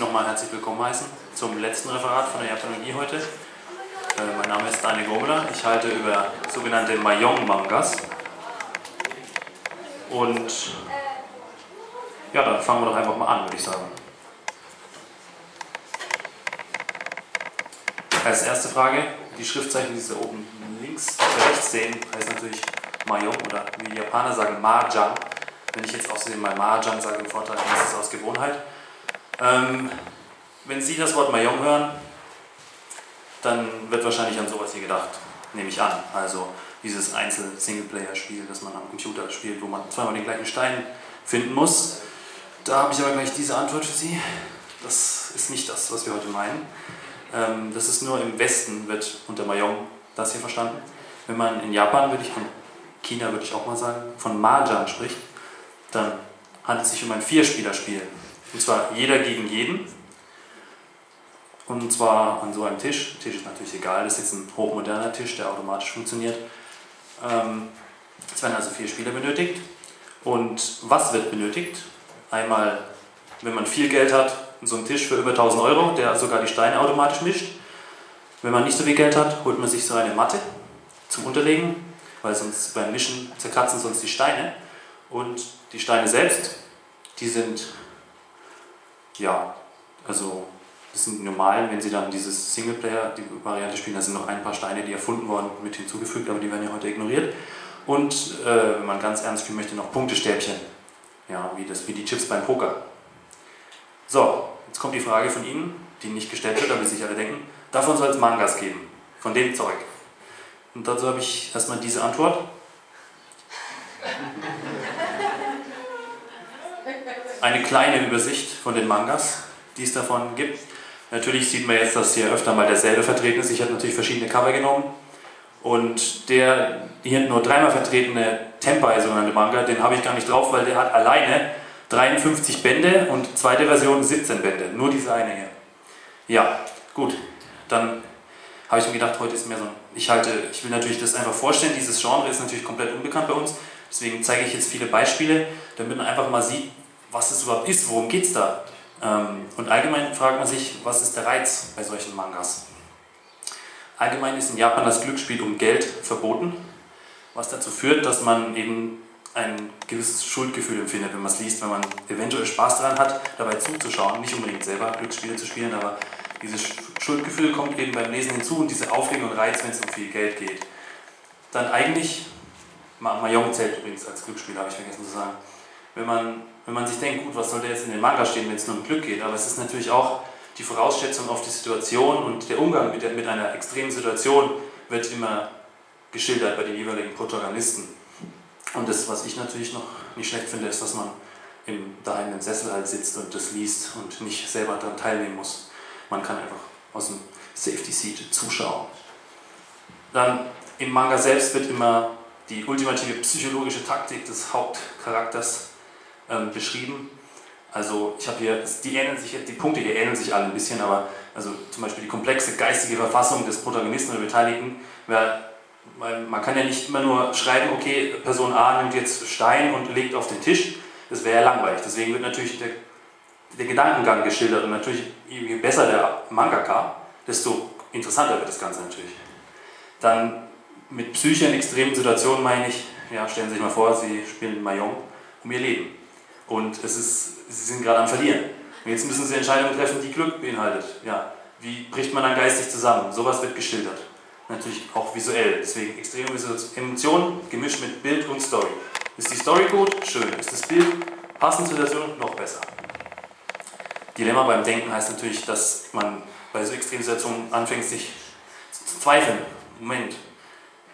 nochmal herzlich willkommen heißen zum letzten Referat von der Japanologie heute. Äh, mein Name ist Daniel Gomela. Ich halte über sogenannte Mayong-Mangas. Und ja, dann fangen wir doch einfach mal an, würde ich sagen. Als erste Frage, die Schriftzeichen, die Sie oben links oder rechts sehen, heißt natürlich Mahjong oder wie die Japaner sagen Mahjong. Wenn ich jetzt außerdem mal Mahjong sage im Vortrag, dann ist es aus Gewohnheit. Ähm, wenn Sie das Wort Mahjong hören, dann wird wahrscheinlich an sowas hier gedacht, nehme ich an. Also dieses Einzel-Singleplayer-Spiel, das man am Computer spielt, wo man zweimal den gleichen Stein finden muss. Da habe ich aber gleich diese Antwort für Sie. Das ist nicht das, was wir heute meinen. Ähm, das ist nur im Westen, wird unter Mahjong das hier verstanden. Wenn man in Japan, würde ich, in China würde ich auch mal sagen, von Mahjong spricht, dann handelt es sich um ein Vierspielerspiel. Und zwar jeder gegen jeden. Und zwar an so einem Tisch. Tisch ist natürlich egal, das ist jetzt ein hochmoderner Tisch, der automatisch funktioniert. Ähm, es werden also vier Spieler benötigt. Und was wird benötigt? Einmal, wenn man viel Geld hat, so ein Tisch für über 1000 Euro, der sogar die Steine automatisch mischt. Wenn man nicht so viel Geld hat, holt man sich so eine Matte zum Unterlegen, weil sonst beim Mischen zerkratzen sonst die Steine. Und die Steine selbst, die sind, ja, also das sind normal, wenn Sie dann dieses Singleplayer, die Variante spielen, da sind noch ein paar Steine, die erfunden wurden, mit hinzugefügt, aber die werden ja heute ignoriert. Und äh, wenn man ganz ernst spielen möchte, noch Punktestäbchen. Ja, wie, das, wie die Chips beim Poker. So, jetzt kommt die Frage von Ihnen, die nicht gestellt wird, aber sich alle denken, davon soll es Mangas geben, von dem Zeug. Und dazu habe ich erstmal diese Antwort. Eine kleine Übersicht von den Mangas, die es davon gibt. Natürlich sieht man jetzt, dass hier öfter mal derselbe vertreten ist. Ich habe natürlich verschiedene Cover genommen. Und der hier nur dreimal vertretene Tenpai, sogenannte Manga, den habe ich gar nicht drauf, weil der hat alleine 53 Bände und zweite Version 17 Bände. Nur diese eine hier. Ja, gut. Dann habe ich mir gedacht, heute ist mehr so ein. Ich halte, ich will natürlich das einfach vorstellen. Dieses Genre ist natürlich komplett unbekannt bei uns. Deswegen zeige ich jetzt viele Beispiele, damit man einfach mal sieht, was es überhaupt ist, worum geht es da. Ähm, und allgemein fragt man sich, was ist der Reiz bei solchen Mangas? Allgemein ist in Japan das Glücksspiel um Geld verboten, was dazu führt, dass man eben ein gewisses Schuldgefühl empfindet, wenn man es liest, wenn man eventuell Spaß daran hat, dabei zuzuschauen, nicht unbedingt selber Glücksspiele zu spielen, aber dieses Schuldgefühl kommt eben beim Lesen hinzu und diese Aufregung und Reiz, wenn es um viel Geld geht. Dann eigentlich, Mahjong zählt übrigens als Glücksspiel, habe ich vergessen zu sagen, wenn man, wenn man sich denkt, gut, was soll der jetzt in den Manga stehen, wenn es nur um Glück geht, aber es ist natürlich auch die Vorausschätzung auf die Situation und der Umgang mit, der, mit einer extremen Situation wird immer geschildert bei den jeweiligen Protagonisten. Und das, was ich natürlich noch nicht schlecht finde, ist, dass man im, daheim im Sessel halt sitzt und das liest und nicht selber daran teilnehmen muss. Man kann einfach aus dem Safety Seat zuschauen. Dann im Manga selbst wird immer die ultimative psychologische Taktik des Hauptcharakters ähm, beschrieben. Also ich habe hier, die, ähneln sich, die Punkte hier ähneln sich alle ein bisschen, aber also zum Beispiel die komplexe geistige Verfassung des Protagonisten oder Beteiligten, weil man kann ja nicht immer nur schreiben, okay, Person A nimmt jetzt Stein und legt auf den Tisch, das wäre ja langweilig. Deswegen wird natürlich der, der Gedankengang geschildert und natürlich, je besser der Mangaka, desto interessanter wird das Ganze natürlich. Dann mit Psyche in extremen Situationen meine ich, ja, stellen Sie sich mal vor, Sie spielen Mahjong um Ihr Leben. Und es ist, Sie sind gerade am Verlieren. Und jetzt müssen Sie Entscheidungen treffen, die Glück beinhaltet. Ja, wie bricht man dann geistig zusammen? Sowas wird geschildert. Natürlich auch visuell. Deswegen extreme Emotionen gemischt mit Bild und Story. Ist die Story gut? Schön. Ist das Bild passend zur Situation? Noch besser. Dilemma beim Denken heißt natürlich, dass man bei so extremen Situationen anfängt, sich zu zweifeln. Moment,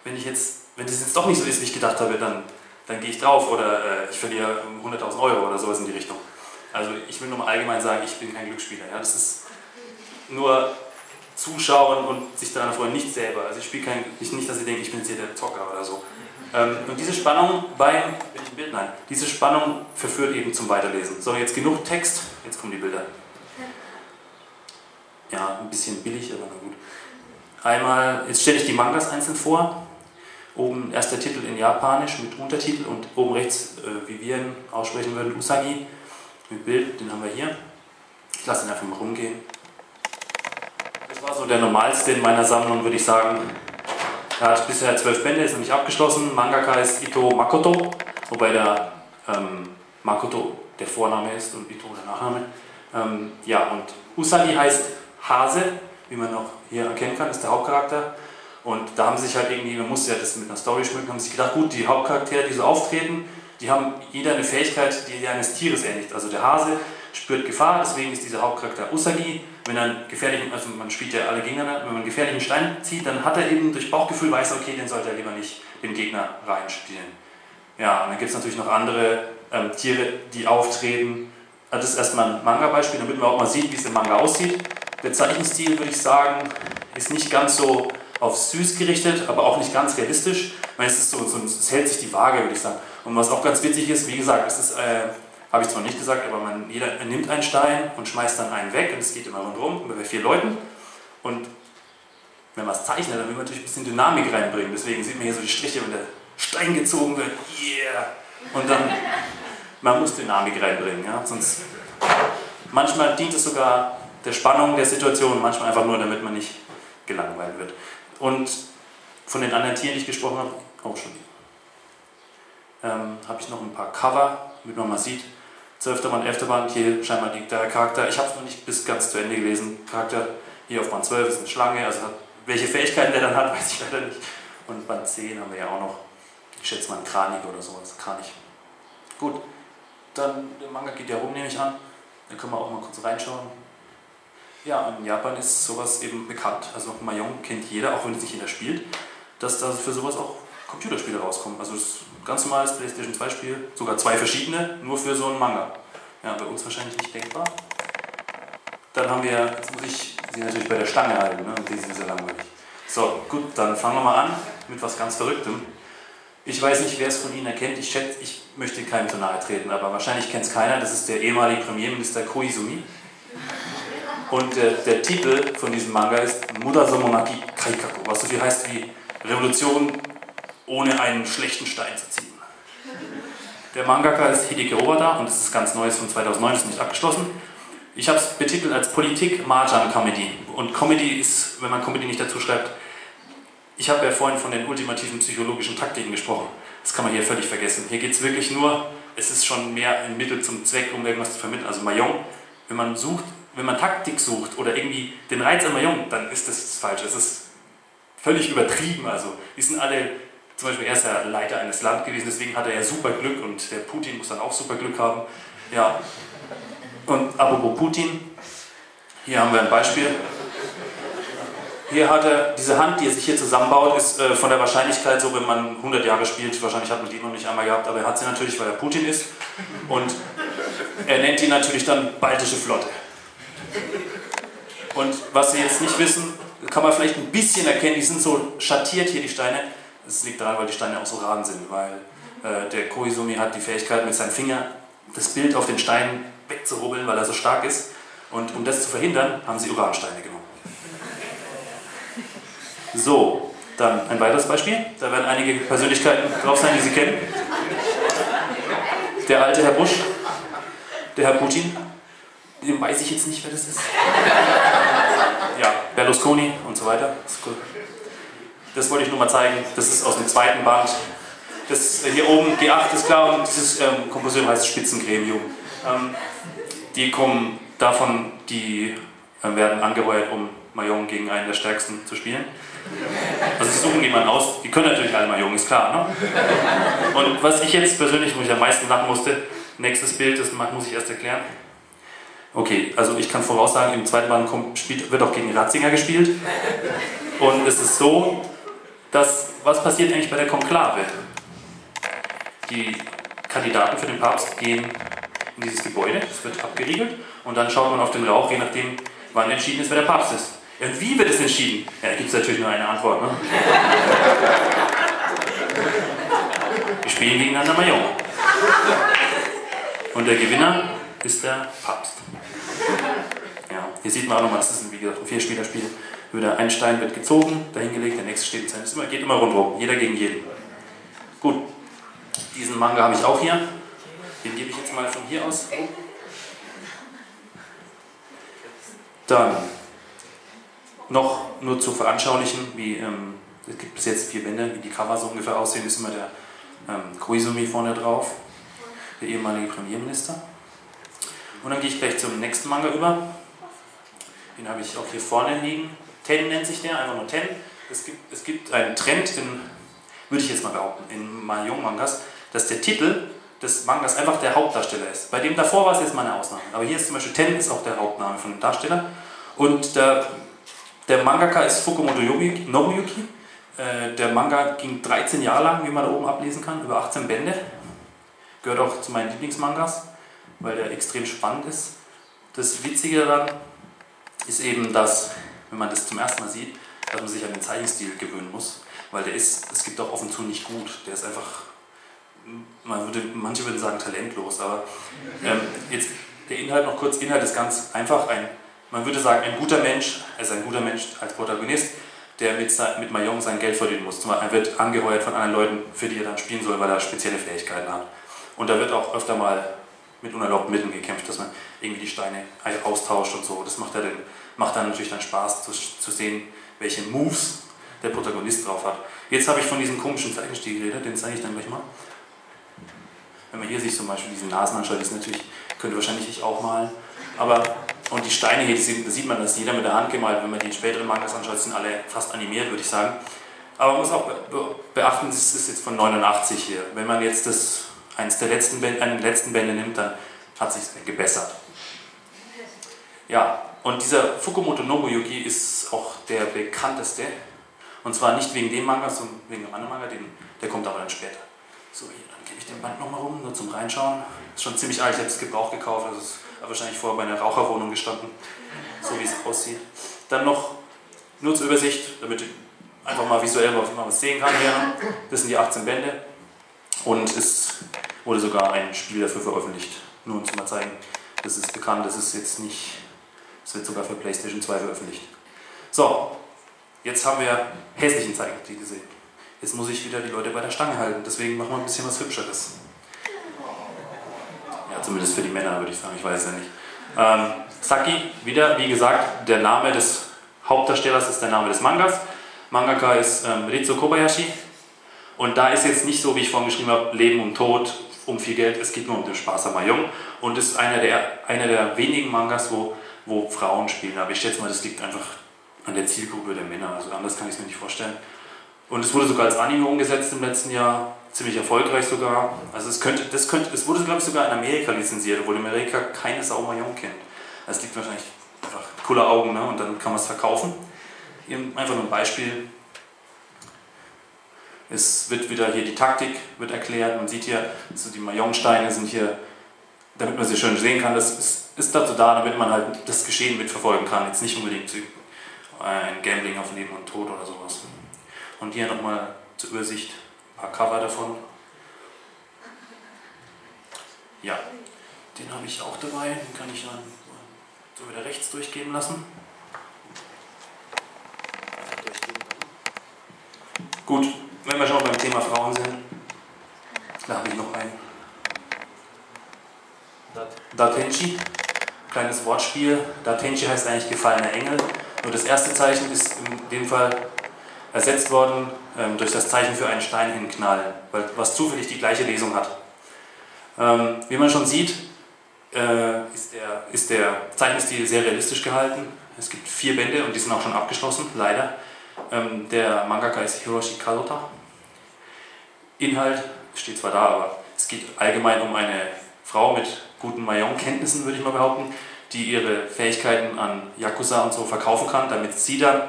wenn ich jetzt, wenn das jetzt doch nicht so ist, wie ich gedacht habe, dann, dann gehe ich drauf oder äh, ich verliere 100.000 Euro oder sowas in die Richtung. Also ich will nur mal allgemein sagen, ich bin kein Glücksspieler. Ja? Das ist nur zuschauen und sich daran freuen, nicht selber. Also ich spiele kein, nicht, nicht, dass ich denke, ich bin jetzt hier der Zocker oder so. Ähm, und diese Spannung beim, bin ich im Bild? Nein, diese Spannung verführt eben zum Weiterlesen. So, jetzt genug Text, jetzt kommen die Bilder. Ja, ein bisschen billig, aber na gut. Einmal, jetzt stelle ich die Mangas einzeln vor. Oben erst der Titel in Japanisch mit Untertitel und oben rechts, äh, wie wir ihn aussprechen würden, Usagi mit Bild, den haben wir hier. Ich lasse ihn einfach mal rumgehen. Das war so der normalste in meiner Sammlung, würde ich sagen. Er hat bisher zwölf Bände, ist nicht abgeschlossen. Mangaka ist Ito Makoto, wobei der ähm, Makoto der Vorname ist und Ito der Nachname. Ähm, ja, und Usagi heißt Hase, wie man auch hier erkennen kann, ist der Hauptcharakter. Und da haben sie sich halt irgendwie, man musste ja das mit einer Story schmücken, haben sich gedacht, gut, die Hauptcharaktere, die so auftreten, die haben jeder eine Fähigkeit, die eines Tieres ähnelt. Also der Hase spürt Gefahr, deswegen ist dieser Hauptcharakter Usagi. Wenn er gefährlichen, also man spielt ja alle Gegner, wenn man einen gefährlichen Stein zieht, dann hat er eben durch Bauchgefühl weiß, okay, den sollte er lieber nicht den Gegner reinspielen. Ja, und dann gibt es natürlich noch andere ähm, Tiere, die auftreten. Also das ist erstmal ein Manga-Beispiel, damit man auch mal sieht, wie es im Manga aussieht. Der Zeichenstil, würde ich sagen, ist nicht ganz so auf süß gerichtet, aber auch nicht ganz realistisch. Ich meine, es, ist so, so, es hält sich die Waage, würde ich sagen. Und was auch ganz witzig ist, wie gesagt, es ist, äh, habe ich zwar nicht gesagt, aber man, jeder nimmt einen Stein und schmeißt dann einen weg und es geht immer rundherum, bei vier Leuten. Und wenn man es zeichnet, dann will man natürlich ein bisschen Dynamik reinbringen. Deswegen sieht man hier so die Striche, wenn der Stein gezogen wird. Yeah! Und dann, man muss Dynamik reinbringen. Ja? Sonst, manchmal dient es sogar der Spannung der Situation, manchmal einfach nur, damit man nicht gelangweilt wird. Und von den anderen Tieren, die ich gesprochen habe, auch schon. Ähm, habe ich noch ein paar Cover, damit man mal sieht. 12. Band, 11. Band, hier scheinbar liegt der Charakter. Ich habe es noch nicht bis ganz zu Ende gelesen. Charakter hier auf Band 12 ist eine Schlange, also hat, welche Fähigkeiten der dann hat, weiß ich leider nicht. Und Band 10 haben wir ja auch noch, ich schätze mal ein Kranich oder sowas, Kranich. Gut, dann der Manga geht ja rum, nehme ich an. Da können wir auch mal kurz reinschauen. Ja, in Japan ist sowas eben bekannt. Also Mahjong kennt jeder, auch wenn es nicht jeder spielt, dass da für sowas auch Computerspiele rauskommen. Also das ganz normales PlayStation 2 Spiel, sogar zwei verschiedene, nur für so einen Manga. Ja, bei uns wahrscheinlich nicht denkbar. Dann haben wir, jetzt muss ich sie natürlich bei der Stange halten, ne? die sind sehr langweilig. So, gut, dann fangen wir mal an mit was ganz Verrücktem. Ich weiß nicht, wer es von Ihnen erkennt. Ich schätze, ich möchte keinem zu nahe treten, aber wahrscheinlich kennt es keiner. Das ist der ehemalige Premierminister Koizumi. Und der, der, Titel von diesem Manga ist Murazomonaki Kaikaku, was so viel heißt wie Revolution ohne einen schlechten Stein zu ziehen. Der Mangaka ist Hideki Obada und es ist ganz neues von 2009, ist nicht abgeschlossen. Ich habe es betitelt als Politik Marjan Comedy. Und Comedy ist, wenn man Comedy nicht dazu schreibt, ich habe ja vorhin von den ultimativen psychologischen Taktiken gesprochen. Das kann man hier völlig vergessen. Hier geht es wirklich nur, es ist schon mehr ein Mittel zum Zweck, um irgendwas zu vermitteln. Also Mayong, wenn man sucht, wenn man Taktik sucht oder irgendwie den Reiz an Mayong, dann ist das falsch. Es ist völlig übertrieben. Also, die sind alle, zum Beispiel er ist ja Leiter eines Landes gewesen, deswegen hat er ja super Glück und der Putin muss dann auch super Glück haben. Ja. Und apropos Putin, hier haben wir ein Beispiel. Hier hat er, diese Hand, die er sich hier zusammenbaut, ist äh, von der Wahrscheinlichkeit so, wenn man 100 Jahre spielt, wahrscheinlich hat man die noch nicht einmal gehabt, aber er hat sie natürlich, weil er Putin ist. Und er nennt die natürlich dann Baltische Flotte. Und was Sie jetzt nicht wissen, kann man vielleicht ein bisschen erkennen, die sind so schattiert hier, die Steine. Das liegt daran, weil die Steine auch so ran sind, weil äh, der Koizumi hat die Fähigkeit, mit seinem Finger das Bild auf den Stein wegzurubbeln, weil er so stark ist. Und um das zu verhindern, haben sie Uransteine genommen. So, dann ein weiteres Beispiel. Da werden einige Persönlichkeiten drauf sein, die Sie kennen. Der alte Herr Bush, der Herr Putin, dem weiß ich jetzt nicht, wer das ist. Ja, Berlusconi und so weiter. Das, das wollte ich nur mal zeigen. Das ist aus dem zweiten Band. Das hier oben, G8 ist klar, und dieses ähm, Komposition heißt Spitzengremium. Ähm, die kommen davon, die äh, werden angeheuert, um Mayong gegen einen der stärksten zu spielen. Also sie suchen jemanden aus, die können natürlich alle Mayong, ist klar. Ne? Und was ich jetzt persönlich, wo ich am meisten lachen musste, nächstes Bild, das muss ich erst erklären. Okay, also ich kann voraussagen, im zweiten Band kommt, spielt, wird auch gegen Ratzinger gespielt. Und es ist so, dass, was passiert eigentlich bei der Konklave? Die Kandidaten für den Papst gehen in dieses Gebäude, es wird abgeriegelt und dann schaut man auf den Rauch, je nachdem, wann entschieden ist, wer der Papst ist. Und wie wird es entschieden? Ja, da gibt es natürlich nur eine Antwort. Ne? spielen gegeneinander Mahjong. Und der Gewinner ist der Papst. Hier sieht man auch nochmal, das ist ein, wie gesagt, ein Vierspielerspiel. Über ein Stein wird gezogen, dahingelegt, der nächste steht in seinem. Es geht immer rundherum, jeder gegen jeden. Gut, diesen Manga habe ich auch hier. Den gebe ich jetzt mal von hier aus. Dann noch nur zu veranschaulichen, wie ähm, es gibt bis jetzt vier Bände, wie die Cover so ungefähr aussehen, ist immer der ähm, Koizumi vorne drauf, der ehemalige Premierminister. Und dann gehe ich gleich zum nächsten Manga über. Den habe ich auch hier vorne liegen. Ten nennt sich der, einfach nur Ten. Es gibt, es gibt einen Trend, in, würde ich jetzt mal behaupten, in Mahjong-Mangas, dass der Titel des Mangas einfach der Hauptdarsteller ist. Bei dem davor war es jetzt mal eine Ausnahme. Aber hier ist zum Beispiel Ten ist auch der Hauptname von dem Darsteller. Und der, der Mangaka ist Fukumoto Nobuyuki. Äh, der Manga ging 13 Jahre lang, wie man da oben ablesen kann, über 18 Bände. Gehört auch zu meinen Lieblingsmangas, weil der extrem spannend ist. Das Witzige daran ist eben, dass, wenn man das zum ersten Mal sieht, dass man sich an den Zeichenstil gewöhnen muss, weil der ist, es gibt auch offen zu nicht gut. Der ist einfach man würde, manche würden sagen talentlos, aber ähm, jetzt der Inhalt noch kurz, Inhalt ist ganz einfach, ein, man würde sagen, ein guter Mensch, also ein guter Mensch als Protagonist, der mit, mit Mayong sein Geld verdienen muss. Er wird angeheuert von anderen Leuten, für die er dann spielen soll, weil er spezielle Fähigkeiten hat. Und da wird auch öfter mal mit unerlaubten Mitteln gekämpft, dass man irgendwie die Steine austauscht und so. Das macht, er dann, macht dann natürlich dann Spaß zu, zu sehen, welche Moves der Protagonist drauf hat. Jetzt habe ich von diesem komischen Zeichenstil geredet, den zeige ich dann gleich mal. Wenn man hier sich zum Beispiel diese Nasen anschaut, ist natürlich, könnte wahrscheinlich ich auch malen. Aber, und die Steine hier, da sieht man, dass jeder mit der Hand gemalt. Wenn man die späteren Mangas anschaut, sind alle fast animiert, würde ich sagen. Aber man muss auch beachten, das ist jetzt von 89 hier. Wenn man jetzt das, eines der letzten Bände, einen letzten Bände nimmt, dann hat sich gebessert. Ja, und dieser Fukumoto Nobuyuki ist auch der bekannteste. Und zwar nicht wegen dem Manga, sondern wegen dem anderen Manga, den, der kommt aber dann später. So, hier, dann gebe ich den Band nochmal rum, nur zum Reinschauen. Ist schon ziemlich alt, ich habe es Gebrauch gekauft, also ist wahrscheinlich vorher bei einer Raucherwohnung gestanden, so wie es aussieht. Dann noch, nur zur Übersicht, damit ich einfach mal visuell mal was sehen kann hier. Das sind die 18 Bände und es wurde sogar ein Spiel dafür veröffentlicht. Nur um zu mal zeigen, das ist bekannt, das ist jetzt nicht, es wird sogar für PlayStation 2 veröffentlicht. So, jetzt haben wir hässlichen Zeichentrick gesehen. Jetzt muss ich wieder die Leute bei der Stange halten. Deswegen machen wir ein bisschen was Hübscheres. Ja, zumindest für die Männer würde ich sagen, ich weiß es ja nicht. Ähm, Saki, wieder, wie gesagt, der Name des Hauptdarstellers ist der Name des Mangas. Mangaka ist ähm, Ritsu Kobayashi. Und da ist jetzt nicht so, wie ich vorhin geschrieben habe, Leben und Tod, um viel Geld, es geht nur um den Spaß am Mahjong. Und ist einer der, einer der wenigen Mangas, wo, wo Frauen spielen. Aber ich schätze mal, das liegt einfach an der Zielgruppe der Männer. Also anders kann ich es mir nicht vorstellen. Und es wurde sogar als Anime umgesetzt im letzten Jahr, ziemlich erfolgreich sogar. Also es könnte, das könnte, es wurde glaube ich sogar in Amerika lizenziert, obwohl in Amerika keine Sau Mahjong kennt. Das liegt wahrscheinlich einfach cooler Augen, ne? Und dann kann man es verkaufen. Hier einfach nur ein Beispiel. Es wird wieder hier die Taktik wird erklärt. Man sieht hier, so die Mahjong-Steine sind hier, damit man sie schön sehen kann. Das ist, ist dazu da, damit man halt das Geschehen mitverfolgen kann. Jetzt nicht unbedingt ein Gambling auf Leben und Tod oder sowas. Und hier nochmal zur Übersicht ein paar Cover davon. Ja, den habe ich auch dabei, den kann ich dann so wieder rechts durchgehen lassen. Gut, wenn wir schon beim Thema Frauen sind, da habe ich noch einen. Datenchi, kleines Wortspiel. Datenchi heißt eigentlich gefallener Engel. Nur das erste Zeichen ist in dem Fall ersetzt worden ähm, durch das Zeichen für einen Stein hinknallen, was zufällig die gleiche Lesung hat. Ähm, wie man schon sieht, äh, ist, der, ist der Zeichenstil sehr realistisch gehalten. Es gibt vier Bände und die sind auch schon abgeschlossen, leider. Ähm, der Mangaka ist Hiroshi Kadota. Inhalt steht zwar da, aber es geht allgemein um eine Frau mit guten Mahjong-Kenntnissen, würde ich mal behaupten, die ihre Fähigkeiten an Yakuza und so verkaufen kann, damit sie dann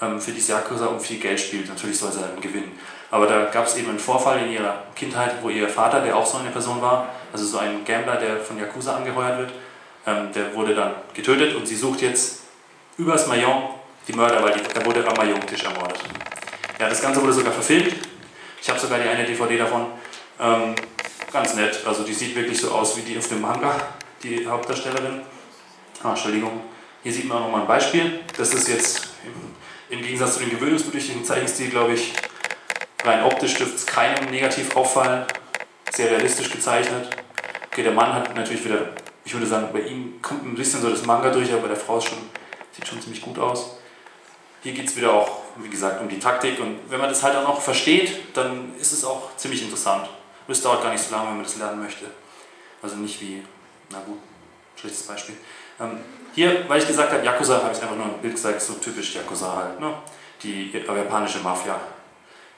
ähm, für diese Yakuza um viel Geld spielt. Natürlich soll sie dann gewinnen. Aber da gab es eben einen Vorfall in ihrer Kindheit, wo ihr Vater, der auch so eine Person war, also so ein Gambler, der von Yakuza angeheuert wird, ähm, der wurde dann getötet und sie sucht jetzt übers Mayong die Mörder, weil die, da wurde am Mayong-Tisch ermordet. Ja, das Ganze wurde sogar verfilmt. Ich habe sogar die eine DVD davon. Ähm, ganz nett, also die sieht wirklich so aus wie die auf dem Manga, die Hauptdarstellerin. Ah, Entschuldigung. Hier sieht man auch nochmal ein Beispiel. Das ist jetzt im, im Gegensatz zu dem gewöhnungsbedürftigen Zeichenstil, glaube ich, rein optisch dürfte es keinem negativ auffallen. Sehr realistisch gezeichnet. Okay, der Mann hat natürlich wieder, ich würde sagen, bei ihm kommt ein bisschen so das Manga durch, aber bei der Frau schon, sieht schon ziemlich gut aus. Hier geht es wieder auch, wie gesagt, um die Taktik und wenn man das halt auch noch versteht, dann ist es auch ziemlich interessant. Und es dauert gar nicht so lange, wenn man das lernen möchte. Also nicht wie, na gut, schlechtes Beispiel. Ähm, hier, weil ich gesagt habe, Yakuza, habe ich einfach nur ein Bild gesagt, so typisch Yakuza halt. Ne? Die japanische Mafia,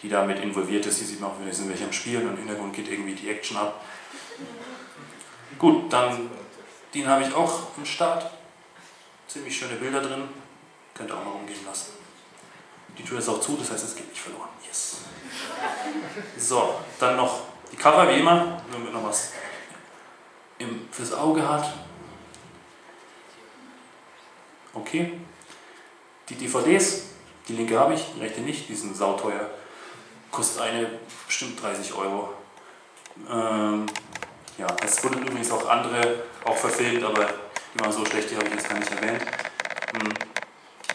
die damit involviert ist. Hier sieht man auch, wir sind welche am Spielen und im Hintergrund geht irgendwie die Action ab. Gut, dann den habe ich auch am Start. Ziemlich schöne Bilder drin. Könnt ihr auch mal rumgehen lassen. Die Tür ist auch zu, das heißt, es geht nicht verloren. Yes. So, dann noch die Cover, wie immer, damit noch was im, fürs Auge hat. Okay. Die DVDs, die linke habe ich, die rechte nicht, die sind sauteuer. Kostet eine bestimmt 30 Euro. Ähm, ja, es wurden übrigens auch andere auch verfilmt, aber immer so schlecht, die habe ich jetzt gar nicht erwähnt. Hm.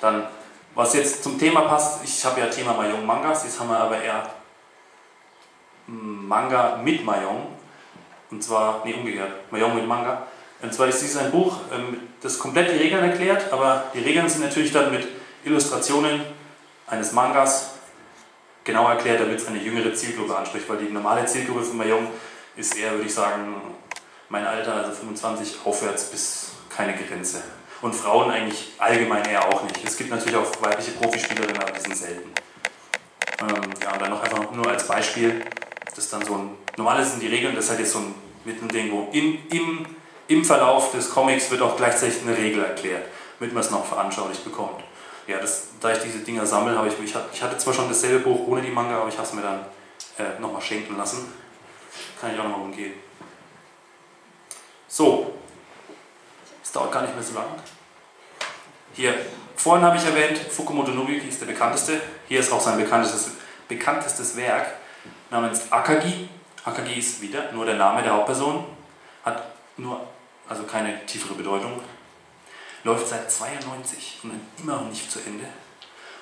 Dann, was jetzt zum Thema passt, ich habe ja Thema Mayong Mangas, jetzt haben wir aber eher Manga mit Mayong. Und zwar, nee, umgekehrt, Mayong mit Manga. Und zwar ist dies ein Buch, ähm, das komplett die Regeln erklärt, aber die Regeln sind natürlich dann mit Illustrationen eines Mangas genau erklärt, damit es eine jüngere Zielgruppe anspricht, weil die normale Zielgruppe von Mayong ist eher, würde ich sagen, mein Alter, also 25 aufwärts bis keine Grenze. Und Frauen eigentlich allgemein eher auch nicht. Es gibt natürlich auch weibliche Profispielerinnen, aber die sind selten. Ähm, ja, und dann noch einfach nur als Beispiel, das dann so ein, normalerweise sind die Regeln, das ist halt jetzt so ein Mittending, wo in, im, im Verlauf des Comics wird auch gleichzeitig eine Regel erklärt, damit man es noch veranschaulicht bekommt. Ja, das, da ich diese Dinger sammle, habe ich mich, ich hatte zwar schon dasselbe Buch ohne die Manga, aber ich habe es mir dann äh, nochmal schenken lassen. Kann ich auch nochmal umgehen. So, es dauert gar nicht mehr so lang. Hier, vorhin habe ich erwähnt, Fukumoto Nobuyuki ist der bekannteste. Hier ist auch sein bekanntestes, bekanntestes Werk namens Akagi. Akagi ist wieder nur der Name der Hauptperson, hat nur, also keine tiefere Bedeutung. Läuft seit 92 und immer noch nicht zu Ende.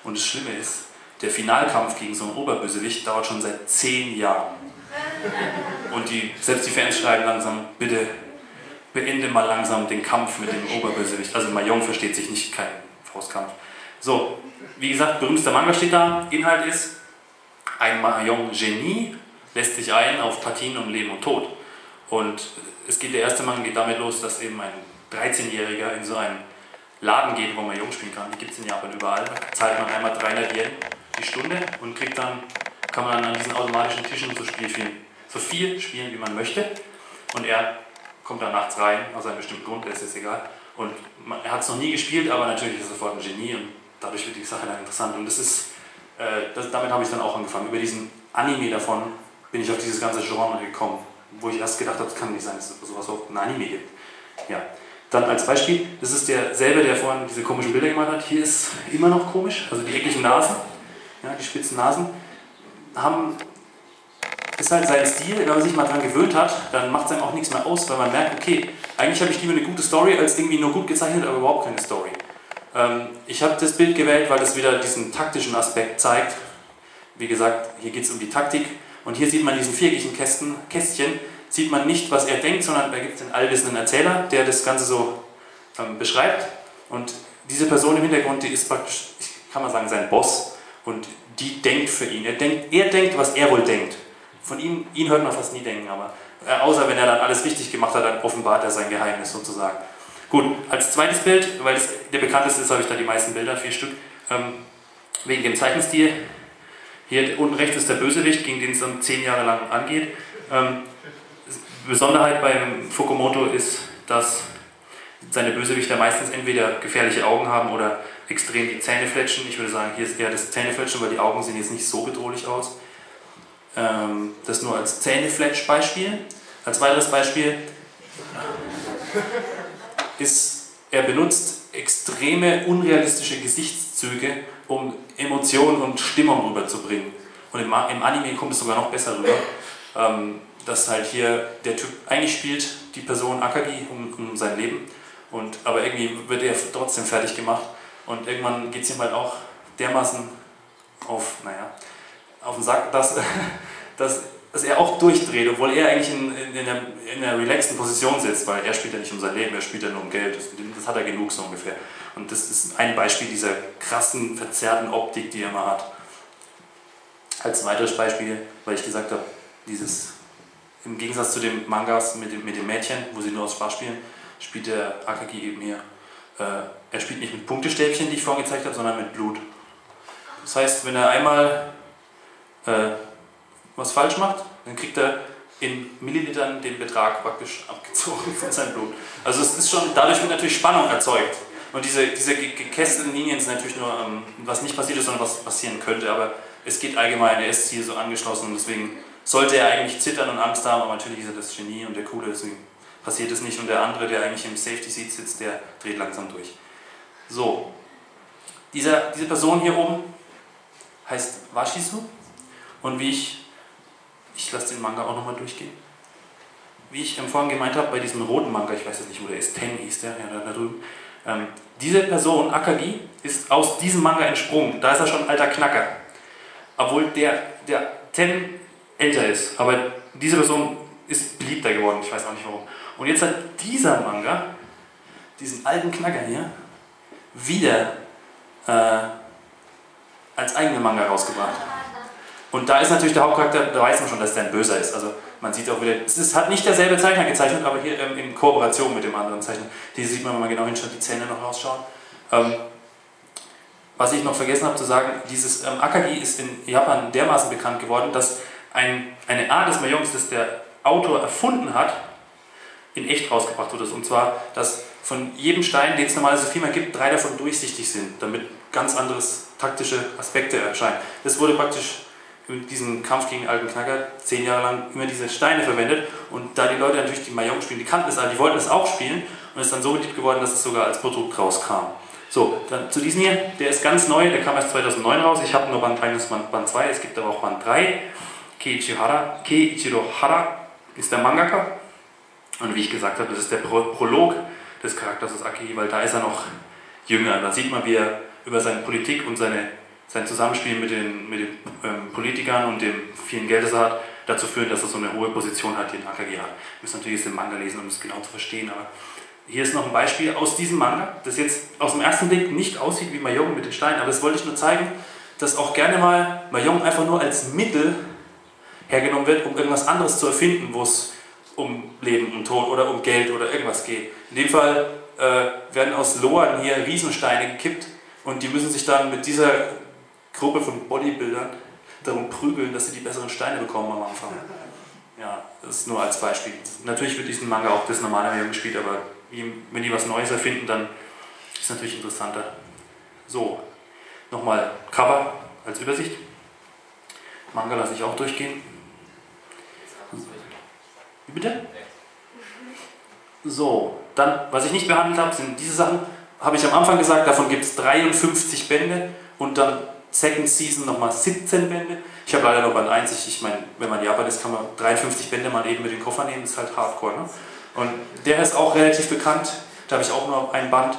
Und das Schlimme ist, der Finalkampf gegen so einen Oberbösewicht dauert schon seit 10 Jahren. Und die, selbst die Fans schreiben langsam, bitte beende mal langsam den Kampf mit dem Oberbösewicht. Also Mayong versteht sich nicht, kein Faustkampf. So, wie gesagt, berühmtester Manga steht da. Inhalt ist, ein Mayong-Genie lässt sich ein auf Partien um Leben und Tod. Und es geht, der erste Manga geht damit los, dass eben ein 13-Jähriger in so einen Laden geht, wo man Jung spielen kann. Die gibt es in Japan überall. Da zahlt man einmal 300 Yen die Stunde und kriegt dann, kann man dann an diesen automatischen Tischen so, spielen, so viel spielen, wie man möchte. Und er kommt dann nachts rein, aus einem bestimmten Grund, ist egal. Und man, er hat es noch nie gespielt, aber natürlich ist er sofort ein Genie und dadurch wird die Sache dann interessant. Und das ist, äh, das, damit habe ich dann auch angefangen. Über diesen Anime davon bin ich auf dieses ganze Genre gekommen, wo ich erst gedacht habe, es kann nicht sein, dass es sowas auch ein Anime gibt. Ja. Dann als Beispiel, das ist derselbe, der vorhin diese komischen Bilder gemacht hat. Hier ist immer noch komisch, also die ekligen Nasen, ja, die spitzen Nasen, haben ist halt sein Stil, wenn man sich mal dran gewöhnt hat, dann macht es einem auch nichts mehr aus, weil man merkt, okay, eigentlich habe ich lieber eine gute Story als irgendwie nur gut gezeichnet, aber überhaupt keine Story. Ähm, ich habe das Bild gewählt, weil es wieder diesen taktischen Aspekt zeigt. Wie gesagt, hier geht es um die Taktik und hier sieht man diesen viereckigen Kästen, Kästchen, sieht man nicht, was er denkt, sondern da gibt es einen allwissenden Erzähler, der das Ganze so ähm, beschreibt und diese Person im Hintergrund, die ist praktisch, kann man sagen, sein Boss und die denkt für ihn. Er denkt, er denkt was er wohl denkt. Von ihm, ihn hört man fast nie denken, aber äh, außer wenn er dann alles richtig gemacht hat, dann offenbart er sein Geheimnis sozusagen. Gut, als zweites Bild, weil es der bekannteste ist, habe ich da die meisten Bilder, vier Stück, ähm, wegen dem Zeichenstil. Hier unten rechts ist der Bösewicht, gegen den es dann zehn Jahre lang angeht. Ähm, Besonderheit beim Fukumoto ist, dass seine Bösewichter meistens entweder gefährliche Augen haben oder extrem die Zähne fletschen. Ich würde sagen, hier ist eher das Zähnefletschen, weil die Augen sehen jetzt nicht so bedrohlich aus. Ähm, das nur als Zähnefletsch-Beispiel. Als weiteres Beispiel ist, er benutzt extreme unrealistische Gesichtszüge, um Emotionen und Stimmung rüberzubringen. Und im, im Anime kommt es sogar noch besser rüber. Ähm, dass halt hier der Typ, eigentlich spielt die Person Akagi um, um sein Leben, und, aber irgendwie wird er trotzdem fertig gemacht und irgendwann geht es ihm halt auch dermaßen auf, naja, auf den Sack, dass, dass, dass er auch durchdreht, obwohl er eigentlich in, in, in, einer, in einer relaxten Position sitzt, weil er spielt ja nicht um sein Leben, er spielt ja nur um Geld. Das, das hat er genug so ungefähr. Und das ist ein Beispiel dieser krassen, verzerrten Optik, die er immer hat. Als weiteres Beispiel, weil ich gesagt habe, dieses im Gegensatz zu den Mangas mit dem, mit dem Mädchen, wo sie nur aus Spaß spielen, spielt der Akagi eben hier. Äh, er spielt nicht mit Punktestäbchen, die ich vorhin gezeigt habe, sondern mit Blut. Das heißt, wenn er einmal äh, was falsch macht, dann kriegt er in Millilitern den Betrag praktisch abgezogen von seinem Blut. Also es ist schon, dadurch wird natürlich Spannung erzeugt. Und diese, diese gekästeten Linien sind natürlich nur, ähm, was nicht passiert ist, sondern was passieren könnte. Aber es geht allgemein, er ist hier so angeschlossen und deswegen sollte er eigentlich zittern und Angst haben, aber natürlich ist er das Genie und der Coole, deswegen passiert es nicht. Und der andere, der eigentlich im Safety Seat sitzt, der dreht langsam durch. So, Dieser, diese Person hier oben heißt Washisu und wie ich, ich lasse den Manga auch nochmal durchgehen, wie ich vorhin gemeint habe, bei diesem roten Manga, ich weiß jetzt nicht, wo der ist, Ten hieß der, ja, da, drüben, ähm, diese Person, Akagi, ist aus diesem Manga entsprungen. Da ist er schon ein alter Knacker. Obwohl der, der Ten älter ist. Aber diese Person ist beliebter geworden, ich weiß auch nicht warum. Und jetzt hat dieser Manga, diesen alten Knacker hier, wieder äh, als eigene Manga rausgebracht. Und da ist natürlich der Hauptcharakter, da weiß man schon, dass der ein Böser ist. Also man sieht auch wieder, es ist, hat nicht derselbe Zeichner gezeichnet, aber hier ähm, in Kooperation mit dem anderen Zeichner. Die sieht man, wenn man genau hinschaut, die Zähne noch rausschauen. Ähm, was ich noch vergessen habe zu sagen, dieses ähm, Akagi ist in Japan dermaßen bekannt geworden, dass ein, eine Art des Mahjongs, das der Autor erfunden hat, in echt rausgebracht wurde. Und zwar, dass von jedem Stein, den es normalerweise viermal gibt, drei davon durchsichtig sind, damit ganz anderes taktische Aspekte erscheinen. Das wurde praktisch in diesem Kampf gegen alten Knacker zehn Jahre lang immer diese Steine verwendet. Und da die Leute natürlich die Mahjong spielen, die kannten es alle, die wollten es auch spielen und es ist dann so beliebt geworden, dass es sogar als Produkt rauskam. So, dann zu diesem hier, der ist ganz neu, der kam erst 2009 raus. Ich habe nur Band 1 und Band 2, es gibt aber auch Band 3. Keiichiro Keiichiro Hara ist der Mangaka. Und wie ich gesagt habe, das ist der Pro Prolog des Charakters des Aki, weil da ist er noch jünger. Da sieht man, wie er über seine Politik und seine, sein Zusammenspiel mit den, mit den ähm, Politikern und dem vielen Geld, das er hat, dazu führen, dass er so eine hohe Position hat, die in Akagi hat. Wir müssen natürlich den Manga lesen, um es genau zu verstehen, aber hier ist noch ein Beispiel aus diesem Manga, das jetzt aus dem ersten Blick nicht aussieht wie Mahjong mit den Steinen, aber das wollte ich nur zeigen, dass auch gerne mal Mahjong einfach nur als Mittel hergenommen wird, um irgendwas anderes zu erfinden, wo es um Leben und Tod oder um Geld oder irgendwas geht. In dem Fall äh, werden aus Loan hier Riesensteine gekippt und die müssen sich dann mit dieser Gruppe von Bodybuildern darum prügeln, dass sie die besseren Steine bekommen am Anfang. Ja, das ist nur als Beispiel. Natürlich wird diesen Manga auch das normale Medium gespielt, aber wenn die was Neues erfinden, dann ist es natürlich interessanter. So, nochmal Cover als Übersicht. Manga lasse ich auch durchgehen. Wie bitte? So, dann, was ich nicht behandelt habe, sind diese Sachen, habe ich am Anfang gesagt, davon gibt es 53 Bände und dann Second Season nochmal 17 Bände. Ich habe leider nur Band 1, ich, ich meine, wenn man in Japan ist, kann man 53 Bände mal eben mit den Koffer nehmen, das ist halt Hardcore. Ne? Und der ist auch relativ bekannt, da habe ich auch nur ein Band.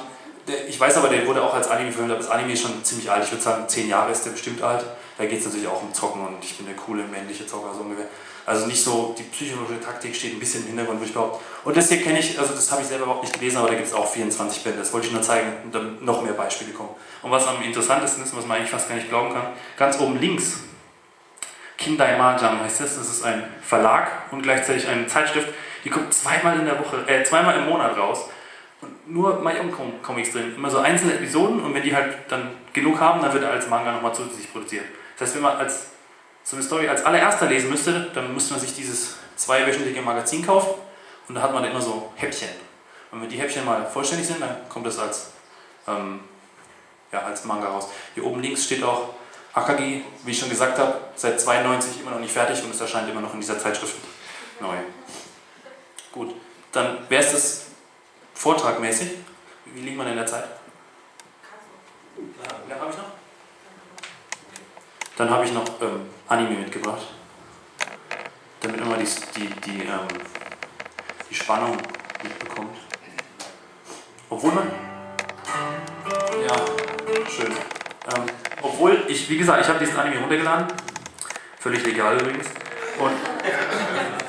Der, ich weiß aber, der wurde auch als Anime verfilmt, aber das Anime ist schon ziemlich alt, ich würde sagen, 10 Jahre ist der bestimmt alt. Da geht es natürlich auch um Zocken und ich bin der coole männliche Zocker so ungefähr. Also nicht so, die psychologische Taktik steht ein bisschen im Hintergrund, würde ich behaupten. Und das hier kenne ich, also das habe ich selber überhaupt nicht gelesen, aber da gibt es auch 24 Bände. Das wollte ich nur zeigen, damit noch mehr Beispiele kommen. Und was am interessantesten ist, was man eigentlich fast gar nicht glauben kann, ganz oben links, Kindai Mahjong heißt das, das ist ein Verlag und gleichzeitig eine Zeitschrift, die kommt zweimal in der Woche, äh, zweimal im Monat raus. Und nur Mahjong-Comics drin, immer so einzelne Episoden und wenn die halt dann genug haben, dann wird er als Manga nochmal zusätzlich produziert. Das heißt, wenn man als so eine Story als allererster lesen müsste, dann müsste man sich dieses zweiwöchentliche Magazin kaufen und da hat man immer so Häppchen. Und wenn die Häppchen mal vollständig sind, dann kommt das als, ähm, ja, als Manga raus. Hier oben links steht auch Akagi, wie ich schon gesagt habe, seit 92 immer noch nicht fertig und es erscheint immer noch in dieser Zeitschrift neu. Gut, dann wäre es das vortragmäßig. Wie liegt man in der Zeit? Ja, wie lange habe ich noch? Dann habe ich noch ähm, Anime mitgebracht. damit man die, die, die, ähm, die Spannung mitbekommt. Obwohl man. Ja, schön. Ähm, obwohl ich, wie gesagt, ich habe diesen Anime runtergeladen. Völlig legal übrigens. Und.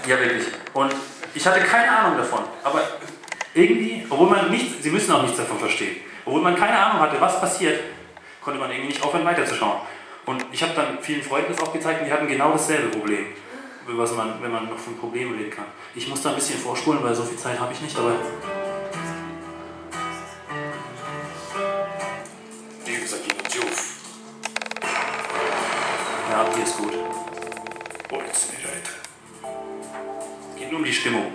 Ja, wirklich. Und ich hatte keine Ahnung davon. Aber irgendwie, obwohl man nichts, Sie müssen auch nichts davon verstehen. Obwohl man keine Ahnung hatte, was passiert, konnte man irgendwie nicht aufhören weiterzuschauen. Und ich habe dann vielen Freunden das auch gezeigt und die hatten genau dasselbe Problem, was man, wenn man noch von Problemen reden kann. Ich muss da ein bisschen vorspulen, weil so viel Zeit habe ich nicht, aber. Ja, hier ist gut. Boah, jetzt nicht, Alter. Geht nur um die Stimmung.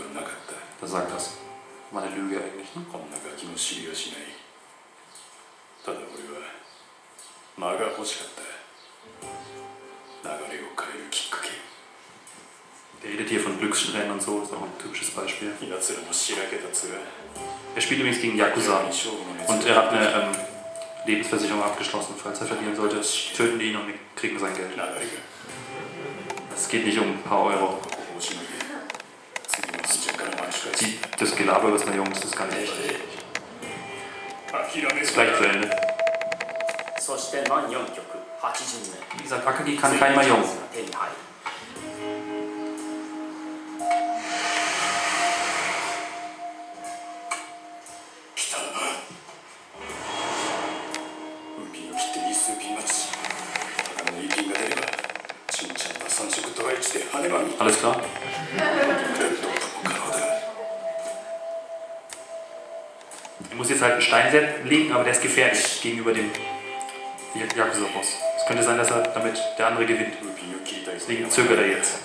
はなかった Das sagt das. War eine Lüge eigentlich, ne? こんなガキの知りはしないただ俺は間が欲しかった流れを変えるきっかけ Der redet hier von Glückssträhnen und so, ist auch ein typisches Beispiel. 奴らのしらけた面 Er spielt übrigens gegen Yakuza und er hat eine ähm, Lebensversicherung abgeschlossen. Falls er verlieren sollte, töten die ihn und kriegen sein Geld. 流れが Es geht nicht um ein paar Euro. ここをしのげ Die, das Gelaber ist eine Jungs, das kann ich echt. 諦め Ist gleich zu Ende. そして満4曲8巡目 Wie gesagt, Akagi kann kein Jung. Er muss jetzt halt einen Stein legen, aber der ist gefährlich gegenüber dem Yakuza-Boss. Es könnte sein, dass er damit der andere gewinnt. Deswegen zögert er jetzt.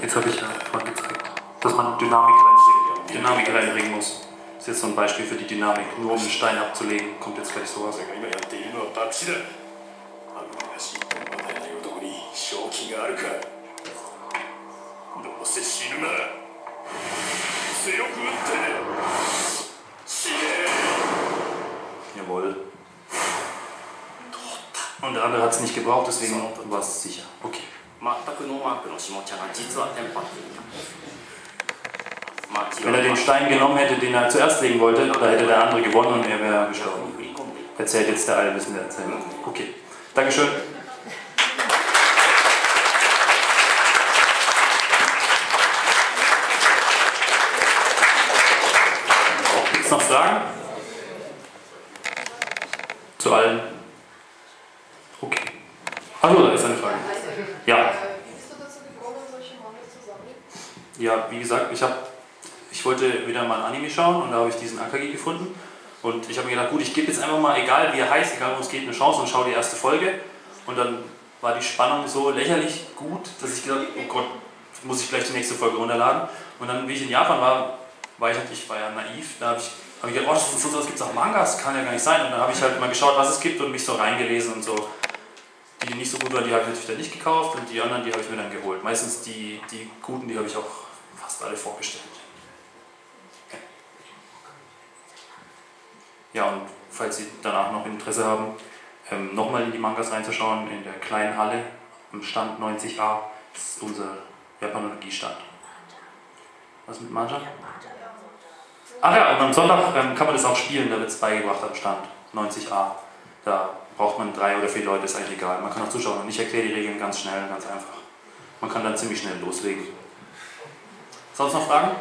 Jetzt habe ich ja vorhin gezeigt, dass man Dynamik reinbringt. Dynamik reinbringen muss. Das ist jetzt so ein Beispiel für die Dynamik. Nur um einen Stein abzulegen, kommt jetzt gleich sowas. Jawohl. Und der andere hat es nicht gebraucht, deswegen war es sicher. Okay. 全くノーマークの下茶が実はテンパっていたまあ Wenn er den Stein genommen hätte, den er zuerst legen wollte, da hätte der andere gewonnen und er wäre に gestorben. 振り込んでいた Erzählt jetzt der allwissende Erzähler. Okay. Dankeschön. Gibt es noch Fragen? Zu allen? Okay. Hallo, da ist eine Frage. Ja. Ja, wie gesagt, ich habe, ich wollte wieder mal ein Anime schauen und da habe ich diesen Akagi gefunden. Und ich habe mir gedacht, gut, ich gebe jetzt einfach mal, egal wie er heißt, egal worum es geht, eine Chance und schaue die erste Folge. Und dann war die Spannung so lächerlich gut, dass ich gedacht oh Gott, muss ich gleich die nächste Folge runterladen. Und dann, wie ich in Japan war, war ich, halt- ich war ja naiv, da habe ich, hab ich gedacht, oh, das gibt es auch Mangas, kann ja gar nicht sein. Und dann habe ich halt mal geschaut, was es gibt und mich so reingelesen und so. Die, die nicht so gut waren, die habe ich natürlich dann nicht gekauft und die anderen, die habe ich mir dann geholt. Meistens die, die guten, die habe ich auch fast alle vorgestellt. Ja, und falls Sie danach noch Interesse haben, ähm, nochmal in die Mangas reinzuschauen, in der kleinen Halle am Stand 90a ist unser Japanologie-Stand. Was mit Manja? Ach ja, und am Sonntag ähm, kann man das auch spielen, da wird es beigebracht am Stand 90a. Da braucht man drei oder vier Leute, ist eigentlich egal. Man kann auch zuschauen und ich erkläre die Regeln ganz schnell, ganz einfach. Man kann dann ziemlich schnell loslegen. Sonst noch Fragen?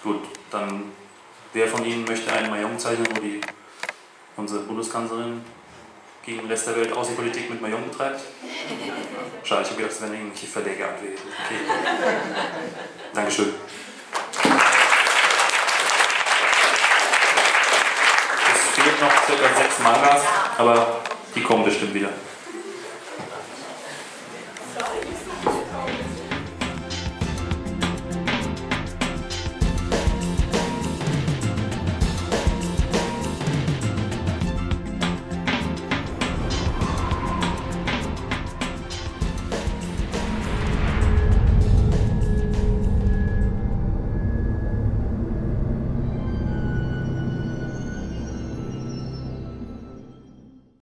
Gut, dann wer von Ihnen möchte einen Mayong zeichnen, wo die unsere Bundeskanzlerin gegen den Rest der Welt Außenpolitik mit Mayong betreibt? Schade, ich habe gedacht, es wären irgendwelche Verleger gewesen. Okay. Dankeschön. Es fehlt noch circa sechs Mangas, aber die kommen bestimmt wieder.